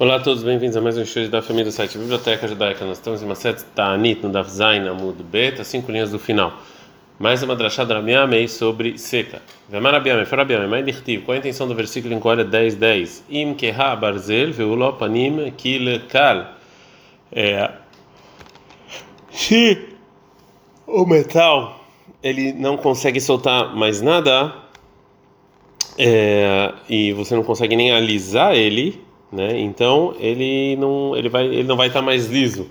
Olá a todos, bem-vindos a mais um show da família do site Biblioteca Judaica. Nós estamos em uma sete Ta'anit no Daf Zain Amud Bet, as cinco linhas do final. Mais uma drachá da Rabiamei sobre seca. Vemar Rabiamei, fora Rabiamei, mais dirtiv. Qual a intenção do versículo em Cora 10, 10? Im keha barzel veulo panim kil kal. É, se o metal ele não consegue soltar mais nada é, e você não consegue nem alisar ele né? Então ele não ele vai ele não vai estar tá mais liso.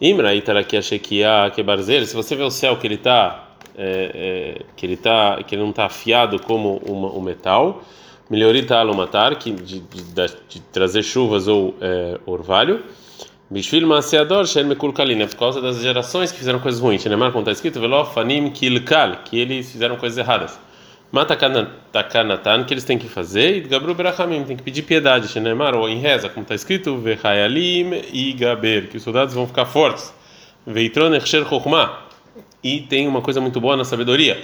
Imra itaraki ashekia kebarzel. Se você vê o céu que ele está é, é, que ele tá que ele não está afiado como uma, metal, melhorita alumatar que de, de, de, de, trazer chuvas ou é, orvalho. Bishvil Maseador Shen Mekul Kalin, é por causa das gerações que fizeram coisas ruins. Neymar, como está escrito, Velo Fanim Kilkal, que eles fizeram coisas erradas. Matakanatan, que eles têm que fazer, e Gabru Berachamim, tem que pedir piedade, Shenemar, ou em reza, como está escrito, Vechayalim e Gaber, que os soldados vão ficar fortes. Veitron Echer Chokhmah, e tem uma coisa muito boa na sabedoria.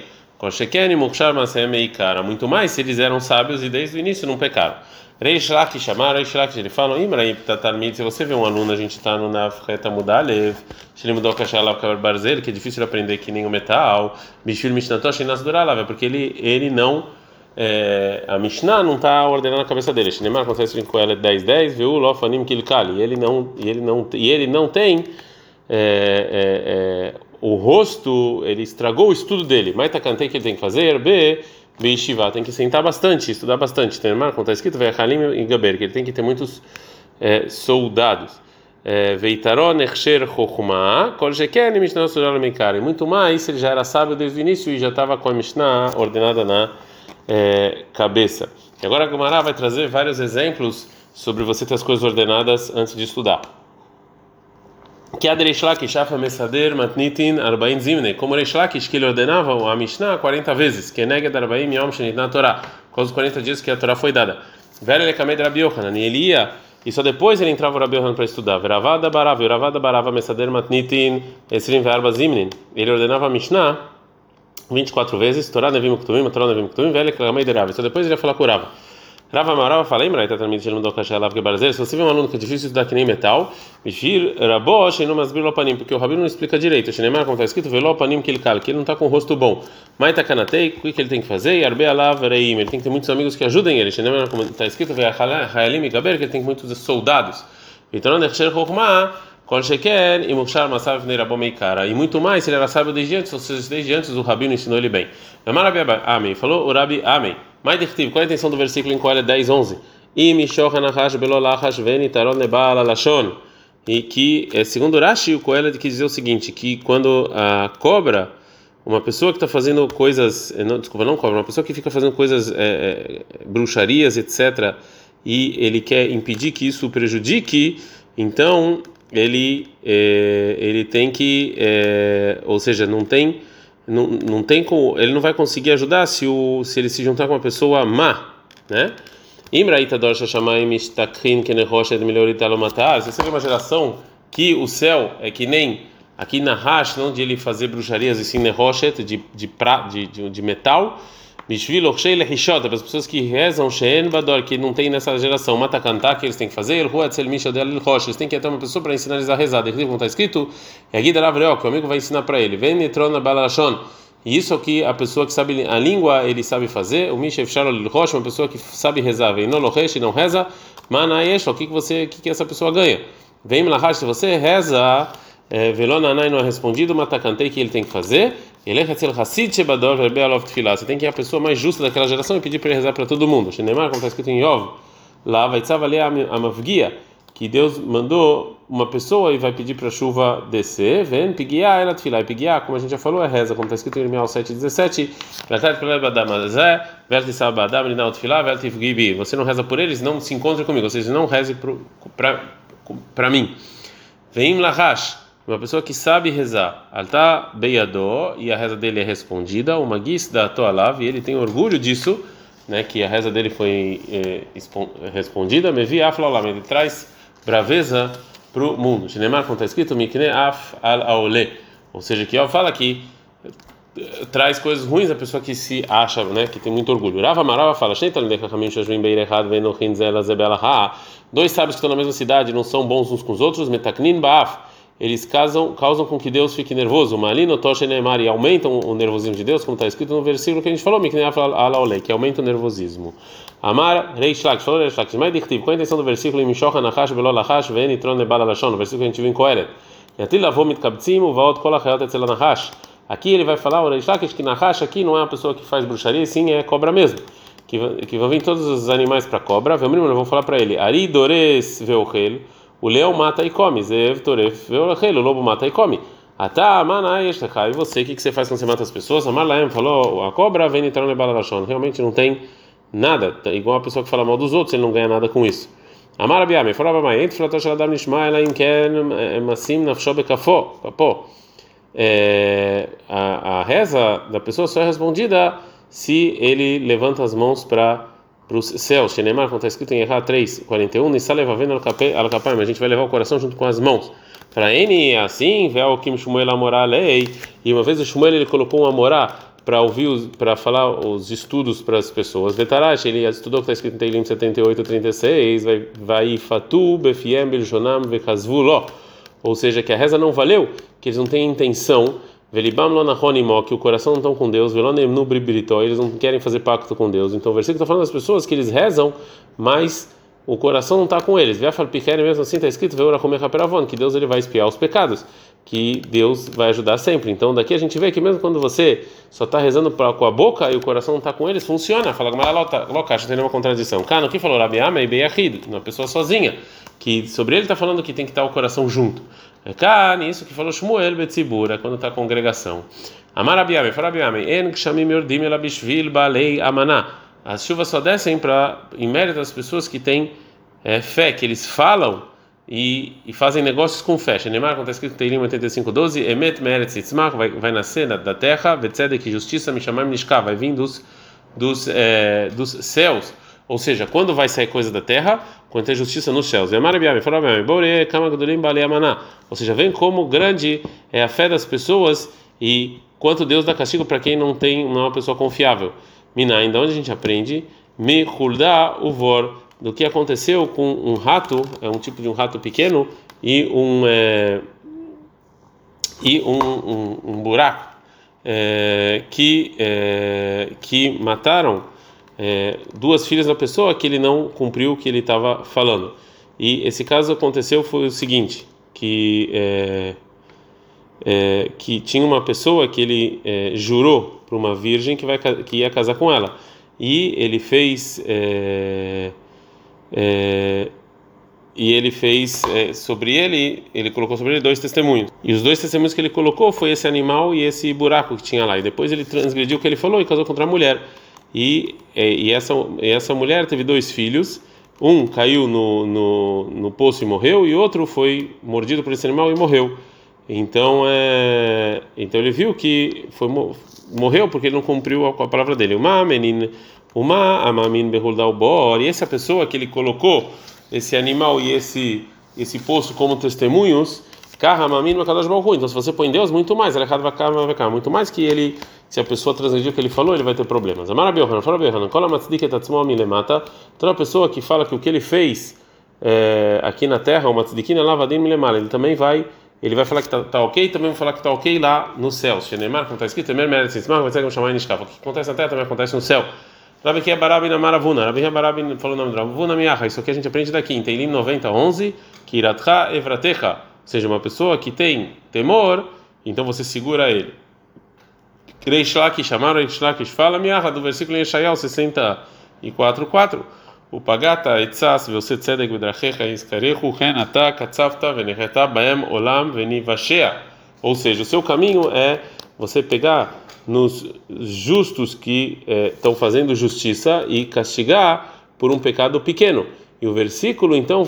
Muito mais se eles eram sábios e desde o início não pecaram. Reish Lakish, chamar Reish Lakish, ele fala, Imraim Tatarmid, se você vê um aluno, a gente está no Nafreta Mudalev, Shilim do Kashalav Kabar Barzel, que é difícil de aprender que nem o metal, Bishvil Mishnatosh Nasduralav, é porque ele, ele não, é, a Mishnah não está ordenando a cabeça dele. Shinemar acontece com ela 10, 10, viu, Lofanim Kilkali, e ele não, ele não, e ele não tem é, é, o rosto, ele estragou o estudo dele. Mas tá cantei que ele tem que fazer, B, Beishiva, tem que sentar bastante, estudar bastante. Tem uma está escrito, vai Halim e Gaber, que ele tem que ter muitos é, soldados. É, Veitaron, Echer, Chokhmah, Kol Sheken, Mishnah Sural Meikari. Muito mais, ele já era sábio desde o início e já estava com a Mishnah ordenada na é, cabeça. E agora a Gumara vai trazer vários exemplos sobre você ter as coisas ordenadas antes de estudar que a Reish Lakish Afa Mesader Matnitin Arbaim Zimne, como que ele ordenava a Mishnah 40 vezes, que é Neged Arbaim Yom Shenit com os 40 dias que a Torá foi dada. Yohanan, e ele ia, e só depois ele entrava o Rabi Yohanan para estudar. Veravada Veravada Mesader Matnitin ele ordenava a Mishnah 24 vezes, Nevim Nevim só depois ele ia falar com o. Rava Marava fala, lembra? Tá também dizendo do Kasha Lav Gebarzer. Se você vê um aluno que é difícil estudar que nem metal, Bishir Rabosh e não masbir lopanim, porque o rabino não explica direito. Shinemar, como está escrito, velopanim que ele cala, que ele não está com o rosto bom. Maita Kanatei, o que ele tem que fazer? Yarbe Alav Reim, ele tem que ter muitos amigos que ajudem ele. Shinemar, como está escrito, Hayalim Gaber, que ele tem muitos soldados. Então, Nechsher Chokhmah. Kol Sheken e Mushar Masav Neirabomeikara. E muito mais, se ele era sábio desde antes, ou seja, desde antes o rabino ensinou ele bem. Amém. Falou o Rabi Amém. Dirtiv, qual é a intenção do versículo em Coelho 10, 11? E que, é, segundo Rashi, o Coelho quis dizer o seguinte: que quando a cobra, uma pessoa que está fazendo coisas, é, não, desculpa, não cobra, uma pessoa que fica fazendo coisas, é, é, bruxarias, etc., e ele quer impedir que isso prejudique, então ele, é, ele tem que, ou seja, não tem não, não tem como, ele não vai conseguir ajudar se, o, se ele se juntar com uma pessoa má, né? Imraita dorsha shamayim ishtakhin keneroshet melhoritalomatar. Se você vê uma geração que o céu é que nem aqui na Rash, não de ele fazer bruxarias e sim neroshet de de, de, de, de metal, Mishvil Orshei para as pessoas que rezam Shein Bador, que não tem nessa geração, mata cantar, que eles têm que fazer, El Huatzel Misha Del Rosh, eles têm que ter uma pessoa para ensinar eles a rezar. Declive, como está escrito, é Guida Lavreo, que o amigo vai ensinar para ele, Vem Nitrona Balashon. E isso é o que a pessoa que sabe a língua ele sabe fazer, o Misha Shalol Rosh, uma pessoa que sabe rezar, vem no Lohesh e não reza, Manayesh, o que que você, que que essa pessoa ganha? Vem Mlahash, se você reza, eh, Velonanai não é respondido, Matacantei, que ele tem que fazer? Você tem que ir a pessoa mais justa daquela geração e pedir para ele rezar para todo mundo. Shenemar, como está escrito em Yov, lá vai a Amavgia, que Deus mandou uma pessoa e vai pedir para a chuva descer. Vem, Pigiá, ela Tfilah. E Pigiá, como a gente já falou, é reza, como está escrito em Irmial 7,17. Você não reza por eles, não se encontre comigo. Seja, não reze para mim. Vem Lahash uma pessoa que sabe rezar, alta beyadó, e a reza dele é respondida, uma guis da toalav, e ele tem orgulho disso, né, que a reza dele foi é, respondida, me vi aflalam, ele traz braveza para o mundo. Shinemar, como está escrito, mikne af al aole, ou seja, que fala que traz coisas ruins a pessoa que se acha, né, que tem muito orgulho. Rava Marava fala: Dois sábios que estão na mesma cidade não são bons uns com os outros. Metaknin baaf. Eles causam, causam com que Deus fique nervoso. Malino neemar e aumentam o nervosismo de Deus, como está escrito no versículo que a gente falou, que aumenta o nervosismo. Amar Reish Lakish, falou Reish Lakish, mas qual a intenção do versículo? Imishokha nachash velo lachash ven itron nebala lashon, no versículo que a gente viu em Kohelet. Yatil lavou mitkabtzim uvaot kol achayot etzel nachash. Aqui ele vai falar, o Reish Lakish, que nachash aqui não é uma pessoa que faz bruxaria, sim é cobra mesmo. Que, que vão vir todos os animais para cobra, vamos falar para ele, Ari dores veochel, o leão mata e come, Zev toref o lobo mata e come. Atá, manai, e você, o que, você faz quando você mata as pessoas? Amar Laem falou, a cobra vem entrar no Balarashon, realmente não tem nada, igual a pessoa que fala mal dos outros, ele não ganha nada com isso. Amar Abiame, falava mais, entre flator shaladam nishma, ela em ken masim nafsho bekafó, capó. A reza da pessoa só é respondida se ele levanta as mãos para os céus. Shenemar, como está escrito em Erra 3, 41, Nissa leva vendo al-Kapay, mas a gente vai levar o coração junto com as mãos. Para N, assim, o Kim Shmuel Amorá lei, e uma vez o Shmuel ele colocou um Amorá para ouvir, para falar os estudos para as pessoas. Vetarash, ele estudou o que está escrito em Teilim 78, 36, vai, Fatu, Befiem, Beljonam, Vekazvu, ou seja, que a reza não valeu, que eles não têm intenção Velibam lonahonimó, que o coração não estão com Deus, velonemnu bribritó, eles não querem fazer pacto com Deus. Então o versículo está falando das pessoas que eles rezam, mas o coração não está com eles. Vefal piquere mesmo assim está escrito, que Deus ele vai espiar os pecados, que Deus vai ajudar sempre. Então daqui a gente vê que mesmo quando você só está rezando pra, com a boca e o coração não está com eles, funciona. Fala, acha tem uma contradição. Cano, quem falou Rabiama e Beyahid, uma pessoa sozinha, que sobre ele está falando que tem que estar o coração junto. É cá nisso que falou Shmuel Betzibura, quando está a congregação. Amar Abiame, fala Abiame, En Kshamim Yordim Elabishvil Balei Amaná. As chuvas só descem para, em mérito das pessoas que têm é, fé, que eles falam e, e fazem negócios com fé. Neymar, como está escrito em Teilim 85:12, Emet Meretz Yitzmach, vai, vai nascer da, da terra, Vetzedek, justiça, Mishamam Nishka, vai vir dos, dos, é, dos céus. Ou seja, quando vai sair coisa da terra, quando tem justiça nos céus. Ou seja, vem como grande é a fé das pessoas e quanto Deus dá castigo para quem não tem é uma pessoa confiável. Mina, ainda onde a gente aprende me o vor do que aconteceu com um rato, é um tipo de um rato pequeno e um é, e um, um, um buraco é, que é, que mataram é, duas filhas da pessoa que ele não cumpriu o que ele estava falando. E esse caso aconteceu foi o seguinte, que é, é, que tinha uma pessoa que ele é, jurou para uma virgem que vai que ia casar com ela. E ele fez é, é, e ele fez sobre ele ele colocou sobre ele dois testemunhos. E os dois testemunhos que ele colocou foi esse animal e esse buraco que tinha lá. E depois ele transgrediu o que ele falou e casou contra a mulher e, e, essa, e essa mulher teve dois filhos. Um caiu no, no, no poço e morreu, e outro foi mordido por esse animal e morreu. Então, é, então ele viu que foi, morreu porque ele não cumpriu a, a palavra dele. Uma menina, uma amamin bor. E essa pessoa que ele colocou esse animal e esse esse poço como testemunhos, então, se você põe Deus, muito mais. Vai muito mais que ele, se a pessoa transgredir o que ele falou, ele vai ter problemas. Milemata. Toda pessoa que fala que o que ele fez é, aqui na terra, o matzidikin é lavadim milemala, ele também vai. Ele vai falar que está tá ok, também vai falar que está ok lá no céu. Shenemar, como está escrito, Temer Meretz Yitzmar, vai ser como chamar em O que acontece na terra também acontece no céu. Rabi que é Barabi na Maravuna. Rabi Barabi falou o nome do Ravuna Miacha. Isso aqui a gente aprende daqui em Teilim 90, 11. Kiratcha Evratecha seja uma pessoa que tem temor, então você segura ele. Reish Lakish, chamaram Reish Lakish, fala miarra do versículo em Yeshayahu 64, 4. O pagata etzas ve'ose tzedek bedrachecha iskarechu chen ata katzavta venecheta baem olam venivashea. Ou seja, o seu caminho é você pegar nos justos que estão eh, fazendo justiça e castigar por um pecado pequeno. E o versículo então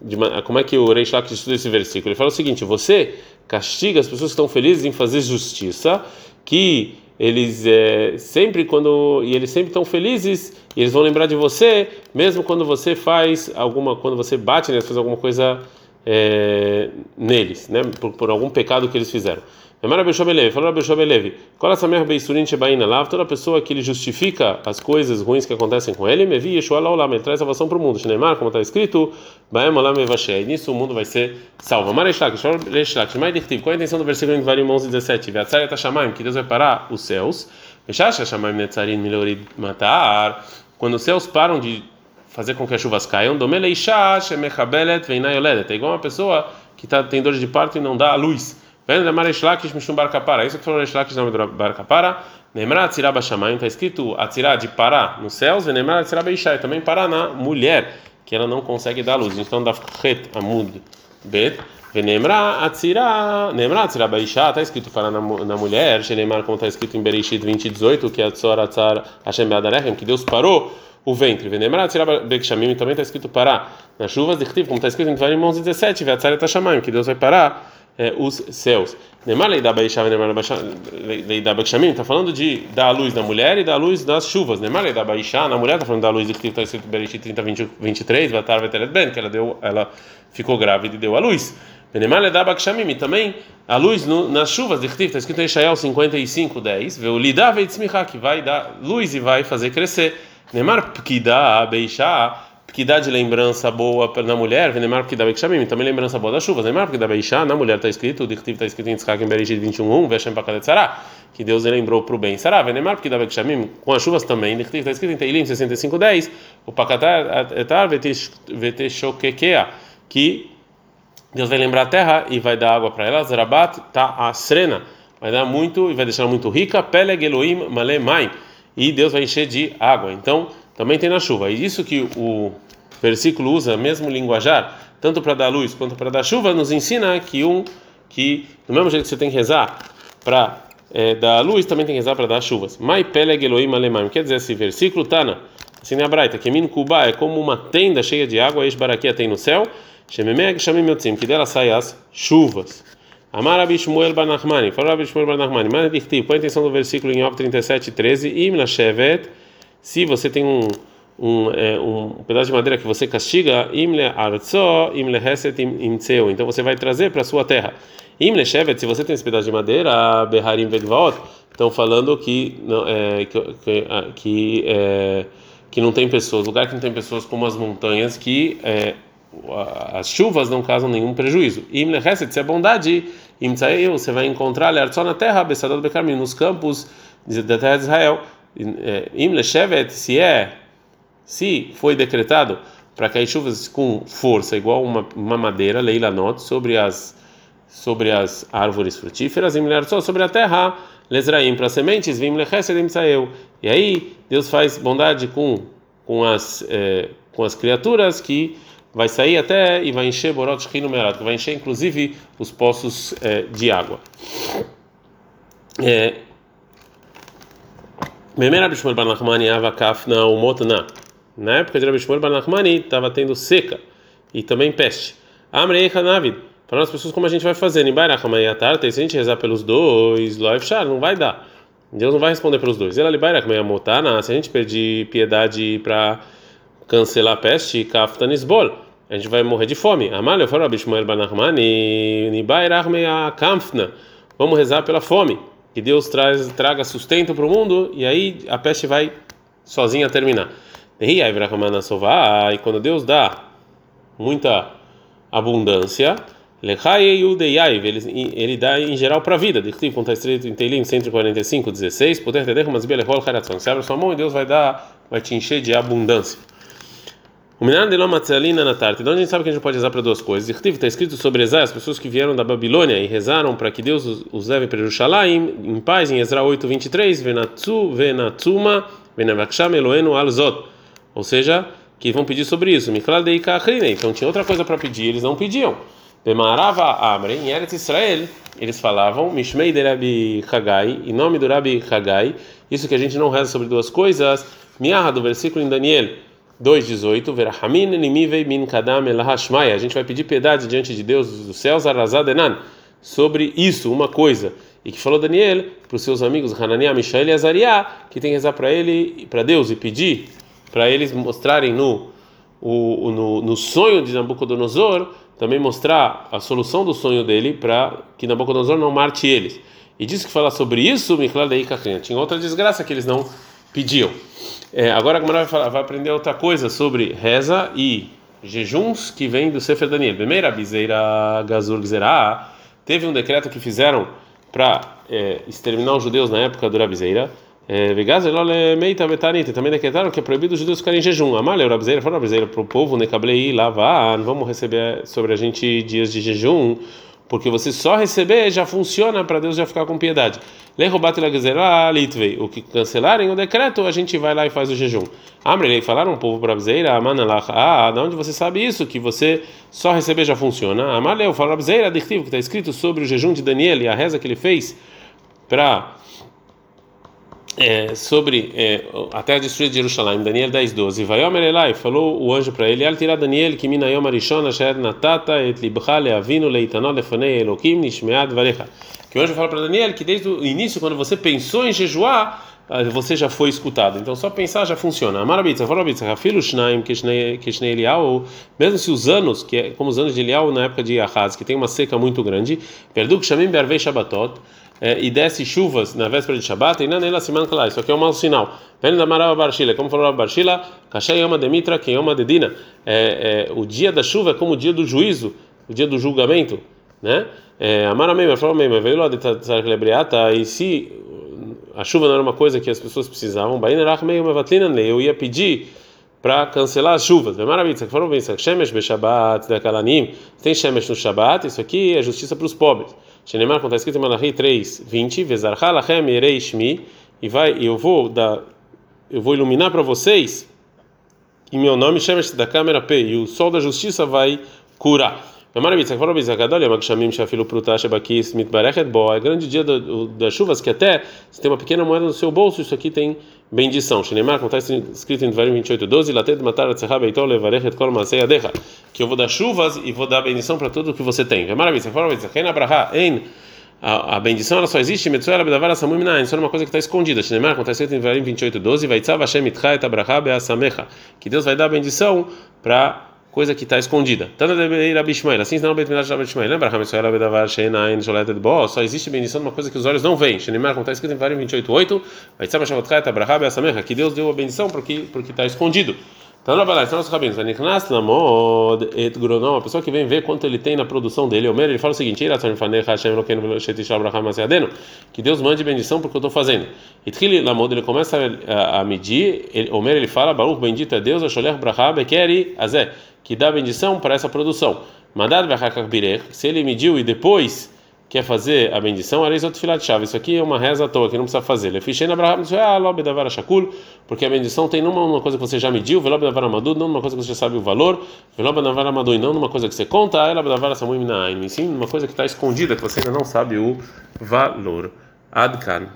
de, como é que o Reish Lakish estuda esse versículo? Ele fala o seguinte: você castiga as pessoas que estão felizes em fazer justiça, que eles é, sempre quando e eles sempre estão felizes e eles vão lembrar de você, mesmo quando você faz alguma, quando você bate neles, faz alguma coisa é, neles, né, por, por, algum pecado que eles fizeram. Amar Rabi Shobelevi, falou Rabi Shobelevi, Kol Samer Beisurin Shebaina Lav, toda pessoa que ele justifica as coisas ruins que acontecem com ele, Mevi Yeshua Laolam, ele traz salvação para o mundo. Shneimar, como está escrito, Baem Olam Evashei, nisso o mundo vai ser salvo. Amar Eshlak, Eshlak, Shmai Dichtiv, qual a intenção do versículo em Varim 11 17? Veatzar Yatashamaim, que Deus vai parar os céus, Veshash Shamaim Netzarin Milorid Matar, quando os céus param de fazer com que as chuvas caiam, Domeleisha Shemechabelet Veinayoledet, é igual uma pessoa que tá, tem dor de parto e não dá a luz. Isso que falou Resh nome do Bar Kapara. Nemra Atzirá Bashamayim, está escrito Atzirá de parar nos céus, e Nemra Atzirá Beishai, também parar na mulher, que ela não consegue dar luz. Então dá Chet Amud Bet. Venemra Atzirá, Nemra Atzirá Beishá, está escrito parar na, na mulher, Shenemar, como está escrito em Bereshit 20, 18, que é Tzor Atzar Hashem Beadarechem, que Deus parou o ventre. Venemra Atzirá Bekshamim, também está escrito parar nas chuvas de Chtiv, como está escrito em Tvarim 11, 17, Veatzar Etashamayim, que Deus vai parar é, os céus. Da está falando de dar a luz na mulher e dar a luz nas chuvas. Da na mulher está falando da luz que está escrito em Bereshit 30, 20, 23, Vatar Veteret Ben, que ela, deu, ela ficou grávida e deu a luz. Da Baixamim, também a luz no, nas chuvas de está escrito em Ishael 55, 10, vê o Lidá Veitzmichá, que vai dar luz e vai fazer crescer. Neymar Pkida Beishá que dá de lembrança boa na mulher, Venemar que dá Bekshamim, também lembrança boa das chuvas, Venemar que dá Beishá, na mulher está escrito, o Dictiv está escrito em Tzchak em Bereshit 21.1, Veshem Pakadet Sará, que Deus lembrou para o bem. Sará, Venemar que dá Bekshamim, com as chuvas também, Dictiv está escrito em Teilim 65.10, o Pakatar Etar Veteshokekea, que Deus vai lembrar a terra e vai dar água para ela, Zerabat tá a Srena, vai dar muito e vai deixar muito rica, Peleg Elohim Male Mai, e Deus vai encher de água. Então, também tem na chuva. E isso que o versículo usa, mesmo linguajar, tanto para dar luz quanto para dar chuva, nos ensina que um que do mesmo jeito que você tem que rezar para é, dar luz, também tem que rezar para dar chuvas. Mai peleg Elohim alemãim. Quer dizer esse versículo, Tana, assim na Braita, que kuba é como uma tenda cheia de água, e baraquia tem no céu, shememeg shamim yotzim, que dela saem as chuvas. Amar Rabi Shmuel Bar Nachmani, falou Rabi Shmuel Bar Nachmani, mas qual a intenção do versículo em Job 37, 13, im la shevet se você tem um um, é, um pedaço de madeira que você castiga, imle arzo, imle heset imtseu. Então você vai trazer para sua terra. Imle shevet, se você tem esse pedaço de madeira, beharim vegvaot, estão falando que não, é, que, que, que, é, que, não tem pessoas, lugar que não tem pessoas como as montanhas, que é, as chuvas não causam nenhum prejuízo. Imle heset, se é bondade, imtseu, você vai encontrar só na terra, besadot bekarmim, nos campos da terra de Israel. É, Imle shevet, se é se foi decretado para cair chuvas com força, igual uma, uma madeira, leila not, sobre as sobre as árvores frutíferas, e só sobre a terra, lesraim para sementes, vim saiu. E aí Deus faz bondade com com as é, com as criaturas que vai sair até e vai encher borot numerado, que vai encher inclusive os poços é, de água. É, Memera Bishmol Banachmani Avakaf na Umotna. Na época de Rabi Shmuel Bar Nachmani estava tendo seca e também peste. Amrei Hanavid. Para as pessoas como a gente vai fazer, tarde, se a gente rezar pelos dois, Loefshar, não vai dar. Deus não vai responder pelos dois. Ela se a gente pedir piedade para cancelar a peste, Kaftanisbol, a gente vai morrer de fome. Amalho, falou Rabi Shmuel Bar Nachmani, Kamfna. Vamos rezar pela fome. Que Deus traz, traga sustento para o mundo e aí a peste vai sozinha terminar. E quando Deus dá muita abundância, ele, ele dá em geral para a vida. Como está escrito em Teilim 145, 16, poder ter mas Você abre sua mão e Deus vai dar, vai te encher de abundância. O Minan de Lomatzalina na tarde. Então a gente sabe que a gente pode rezar para duas coisas. Está escrito sobre Ezra, as pessoas que vieram da Babilônia e rezaram para que Deus os leve para Jerusalém em paz, em Ezra 8, 23. Venatsu, Venatsuma, Venavaksham Eloenu Alzot. Ou seja, que vão pedir sobre isso. Então tinha outra coisa para pedir, eles não pediam. Bemarava Amre, em Eretz Israel, eles falavam Mishmei de Rabi Hagai, em nome do Rabi Hagai. Isso que a gente não reza sobre duas coisas. Miarra, do versículo em Daniel 2,18. Verahamin nimivei min kadam elahashmaya. A gente vai pedir piedade diante de Deus dos céus, Arazadenan, sobre isso, uma coisa. E que falou Daniel para os seus amigos Hananiah, Mishael e Azariah, que tem que rezar para ele, para Deus e pedir para eles mostrarem no, o, no, no sonho de Nabucodonosor também mostrar a solução do sonho dele para que Nabucodonosor não mate eles. E disse que falar sobre isso, Mikladei Kachrinha. Tinha outra desgraça que eles não pediam. É, agora a Gamara vai, vai, aprender outra coisa sobre reza e jejuns que vem do Sefer Daniel. Primeira, Bizeira Gazur Gzerá, teve um decreto que fizeram para é, exterminar os judeus na época do Rabizeira. É, também decretaram que é proibido os judeus ficarem em jejum. Amalha, o Rabizeira falou para o povo, Nekablei, lavar, não vamos receber sobre a gente dias de jejum porque você só receber já funciona para Deus já ficar com piedade. O que cancelarem o decreto, a gente vai lá e faz o jejum. Amrei, falaram um povo para Abzeira, ah, de onde você sabe isso? Que você só receber já funciona. Amaleu, fala Abzeira, que está escrito sobre o jejum de Daniel e a reza que ele fez para é, sobre é, a terra destruída de Jerusalém, Daniel 10, 12. Vaiomer Elai, falou o anjo para ele: Al tirar Daniel, que minayom arishon asher natata et libcha leavinu leitanot lefanei Elokim nishmead varecha. Que o anjo fala para Daniel que desde o início, quando você pensou em jejuar, ah, você já foi escutado. Então só pensar já funciona. Amarabitza, farabitza, filho shnaim, que shnei Elial, mesmo se os anos, que é como os anos de Elial na época de Ahaz, que tem uma seca muito grande, perduk shamim bervei shabatot, é, e desce chuvas na véspera de Shabbat, e não nela se manca lá. Isso aqui é um mau sinal. Vem da Marava Barshila, como falou a Barshila, Kashei Yoma Demitra, quem Yoma Dedina. É, é, o dia da chuva é como o dia do juízo, o dia do julgamento, né? Amara Meima, falou Meima, veio lá de Tzarkelebriata, e se a chuva não era uma coisa que as pessoas precisavam, eu ia pedir para cancelar as chuvas. Maravilha, que foram bem, Shemesh Beshabat, Dakalanim, tem Shemesh no Shabat, isso aqui é justiça para os pobres. Shenemar, como está escrito em Malachi 3, 20, Vezarcha lachem erei shmi, e vai, eu vou dar, eu vou iluminar para vocês, e meu nome chama da câmera P, e o sol da justiça vai curar. É grande dia das chuvas que até se tem uma pequena moeda no seu bolso, isso aqui tem bendição. Shenemar, como está escrito em Devarim 28, 12, Lated matar Atzehá Beitol Levarechet Kol Masei Adecha, que eu vou dar chuvas e vou dar bendição para tudo que você tem. Maravilha, fala bem, Zaken Abraha, Ein, a, bendição ela só existe Metzuela Bedavar Asamum Minain, isso é uma coisa que está escondida. Shenemar, como está escrito em Devarim 28, 12, Vaitzav Hashem Itcha Et Abraha Beasamecha, que Deus vai dar bendição para coisa que está escondida. De Ishmael, assim só existe bendição numa coisa que os olhos não veem. Shenemar, como está escrito em Varim 28.8, Vaitzaba Shavatcha Tabraha Beasamecha, que Deus deu a bendição porque está escondido. Então, verdade, são os rabinos. Anichnas Lamod et Gronom, a pessoa que vem ver quanto ele tem na produção dele. Omer, ele fala o seguinte: que Deus mande bendição porque eu estou fazendo. Itchili Lamod, ele começa a, medir. Ele, Omer, ele fala: Baruch, bendito é Deus, Asholech Brachá Bekeri Azé, que dá bendição para essa produção. Madad Vachakach Birech, se ele mediu e depois quer fazer a bendição, chave. Isso aqui é uma reza à toa que não precisa fazer. Lefichena Abraham ah, Shakul, porque a bendição tem não uma coisa que você já mediu, Velobedavar Amadu, não numa coisa que você já sabe o valor, Velobedavar Amadu, e não numa coisa que você conta, Elabedavar Samuim Naim, sim numa coisa que está escondida, que você ainda não sabe o valor. Adkan.